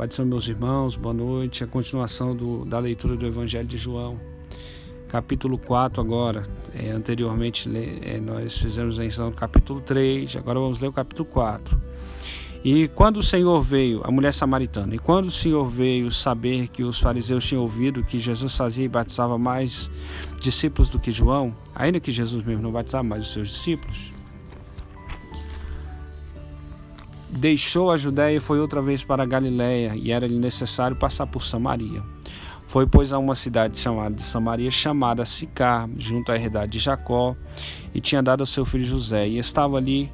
Pai são meus irmãos, boa noite. A continuação do, da leitura do Evangelho de João, capítulo 4 agora. É, anteriormente é, nós fizemos a lição do capítulo 3, agora vamos ler o capítulo 4. E quando o Senhor veio, a mulher samaritana, e quando o Senhor veio saber que os fariseus tinham ouvido que Jesus fazia e batizava mais discípulos do que João, ainda que Jesus mesmo não batizava mais os seus discípulos, deixou a Judéia e foi outra vez para a Galiléia, e era-lhe necessário passar por Samaria. Foi, pois, a uma cidade chamada de Samaria, chamada Sicar, junto à herdade de Jacó, e tinha dado ao seu filho José. E estava ali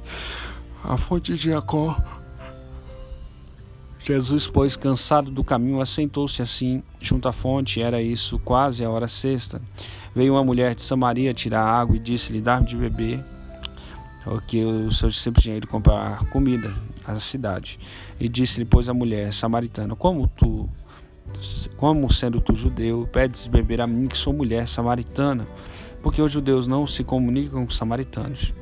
a fonte de Jacó. Jesus, pois, cansado do caminho, assentou-se assim, junto à fonte, era isso quase a hora sexta. Veio uma mulher de Samaria tirar água e disse-lhe: Dá-me de beber que os seus discípulos tinham ido comprar comida à cidade. E disse-lhe, pois, a mulher samaritana: Como tu, como sendo tu judeu, pedes beber a mim, que sou mulher samaritana? Porque os judeus não se comunicam com os samaritanos.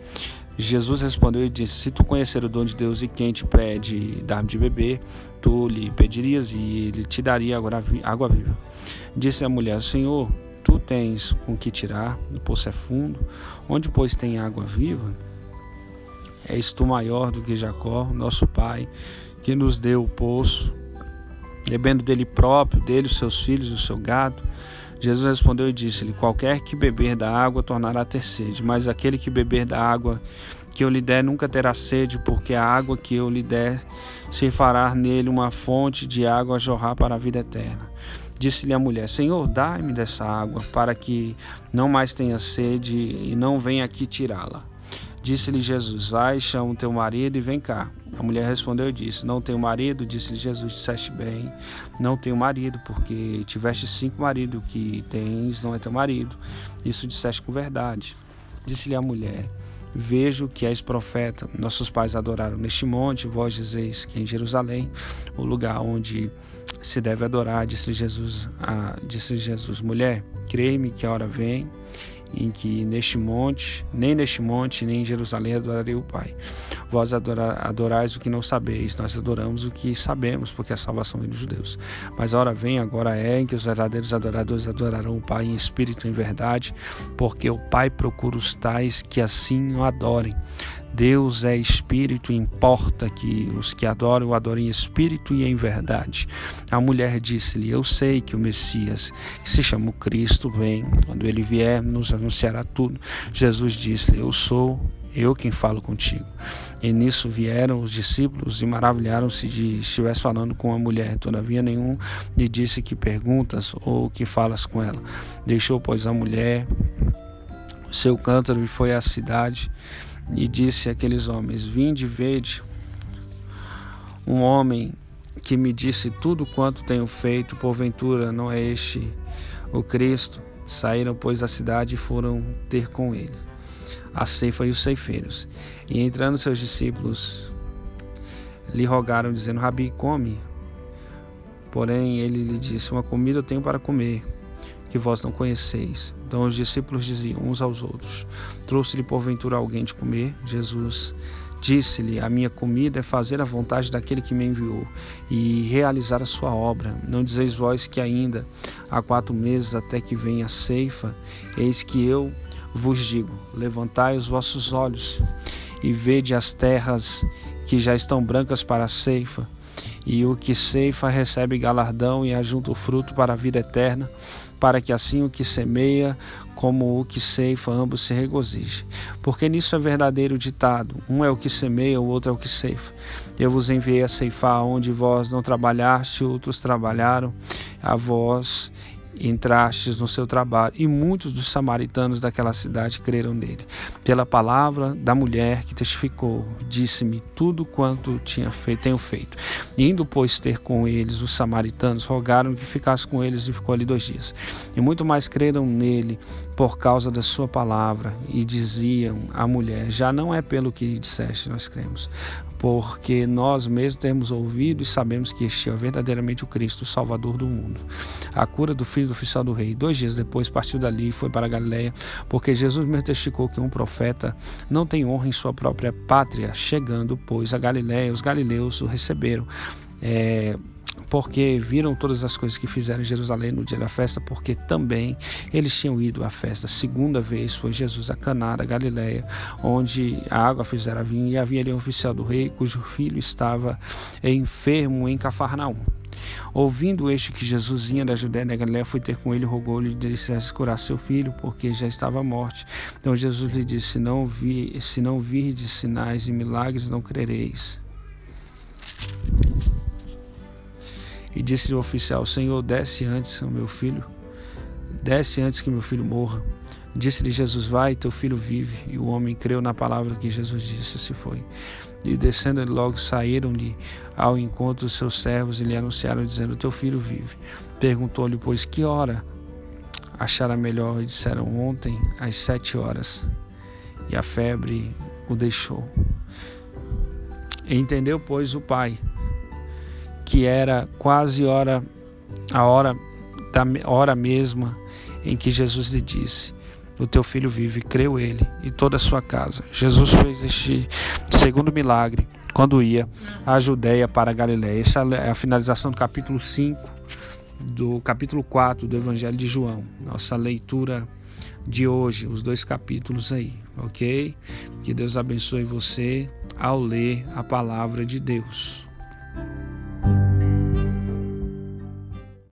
Jesus respondeu e disse: Se tu conhecer o dom de Deus e quem te pede dar-me de beber, tu lhe pedirias e ele te daria água viva. Disse a mulher: Senhor, tu tens com que tirar, o poço é fundo, onde pois tem água viva? És tu maior do que Jacó, nosso pai, que nos deu o poço, bebendo dele próprio, dele os seus filhos, o seu gado. Jesus respondeu e disse-lhe: Qualquer que beber da água tornará a ter sede, mas aquele que beber da água que eu lhe der nunca terá sede, porque a água que eu lhe der se fará nele uma fonte de água a jorrar para a vida eterna. Disse-lhe a mulher: Senhor, dai-me dessa água, para que não mais tenha sede e não venha aqui tirá-la. Disse-lhe Jesus: Vai, chama o teu marido e vem cá. A mulher respondeu e disse: Não tenho marido. Disse-lhe Jesus: Disseste bem, não tenho marido, porque tiveste cinco maridos, que tens não é teu marido. Isso disseste com verdade. Disse-lhe a mulher: Vejo que és profeta. Nossos pais adoraram neste monte, vós dizeis que em Jerusalém, o lugar onde se deve adorar. Disse Jesus: ah, Disse Jesus: Mulher, crê-me que a hora vem em que neste monte, nem neste monte, nem em Jerusalém adorarei o Pai. Vós adorais o que não sabeis, nós adoramos o que sabemos, porque a salvação vem dos judeus. Mas a hora vem, agora é, em que os verdadeiros adoradores adorarão o Pai em espírito e em verdade, porque o Pai procura os tais que assim o adorem. Deus é espírito importa que os que adoram o adorem em espírito e em verdade. A mulher disse-lhe: Eu sei que o Messias, que se chama Cristo, vem. Quando ele vier, nos anunciará tudo. Jesus disse-lhe: Eu sou eu quem falo contigo. E nisso vieram os discípulos e maravilharam-se de estivesse falando com a mulher. Todavia nenhum lhe disse que perguntas ou que falas com ela. Deixou, pois, a mulher o seu cântaro e foi à cidade e disse àqueles homens: Vinde, vede um homem que me disse tudo quanto tenho feito, porventura não é este o Cristo? Saíram, pois, da cidade e foram ter com ele a ceifa e os ceifeiros. E entrando seus discípulos, lhe rogaram, dizendo: Rabi, come. Porém, ele lhe disse: Uma comida eu tenho para comer que vós não conheceis. Então os discípulos diziam uns aos outros: Trouxe-lhe porventura alguém de comer? Jesus disse-lhe: A minha comida é fazer a vontade daquele que me enviou e realizar a sua obra. Não dizeis vós que ainda há quatro meses até que venha a ceifa? Eis que eu vos digo: levantai os vossos olhos e vede as terras que já estão brancas para a ceifa. E o que ceifa recebe galardão e ajunta o fruto para a vida eterna para que assim o que semeia como o que ceifa ambos se regozijem. Porque nisso é verdadeiro ditado: um é o que semeia, o outro é o que ceifa. Eu vos enviei a ceifar onde vós não trabalhaste, outros trabalharam, a vós entrastes no seu trabalho. E muitos dos samaritanos daquela cidade creram nele. Pela palavra da mulher que testificou, disse-me tudo quanto tinha feito, tenho feito. indo, pois, ter com eles os samaritanos, rogaram que ficasse com eles e ficou ali dois dias. E muito mais creram nele por causa da sua palavra. E diziam à mulher: Já não é pelo que disseste, nós cremos, porque nós mesmos temos ouvido e sabemos que este é verdadeiramente o Cristo, o Salvador do mundo. A cura do filho do oficial do rei. Dois dias depois partiu dali e foi para Galiléia, porque Jesus mesmo testificou que um profeta não tem honra em sua própria pátria. Chegando, pois, a Galiléia, os galileus o receberam. É, porque viram todas as coisas que fizeram em Jerusalém no dia da festa, porque também eles tinham ido à festa. Segunda vez foi Jesus a Caná da Galileia, onde a água fizera vinho e havia ali um oficial do rei cujo filho estava enfermo em Cafarnaum. Ouvindo este que Jesus vinha da Judéia da Galiléia, foi ter com ele, rogou-lhe de dissesse curar seu filho, porque já estava morte. Então Jesus lhe disse: Se não, vi, se não virdes sinais e milagres, não crereis. E disse o oficial: Senhor, desce antes meu filho, desce antes que meu filho morra. Disse-lhe Jesus: Vai, teu filho vive. E o homem creu na palavra que Jesus disse, se foi. E descendo logo saíram-lhe ao encontro dos seus servos e lhe anunciaram, dizendo: Teu filho vive. Perguntou-lhe, pois, que hora achara melhor? E disseram: Ontem, às sete horas. E a febre o deixou. Entendeu, pois, o pai, que era quase hora, a hora da hora mesma em que Jesus lhe disse: o teu filho vive, creu ele e toda a sua casa. Jesus fez este segundo milagre quando ia à Judéia para a Galiléia. Essa é a finalização do capítulo 5, do capítulo 4 do Evangelho de João. Nossa leitura de hoje, os dois capítulos aí, ok? Que Deus abençoe você ao ler a palavra de Deus.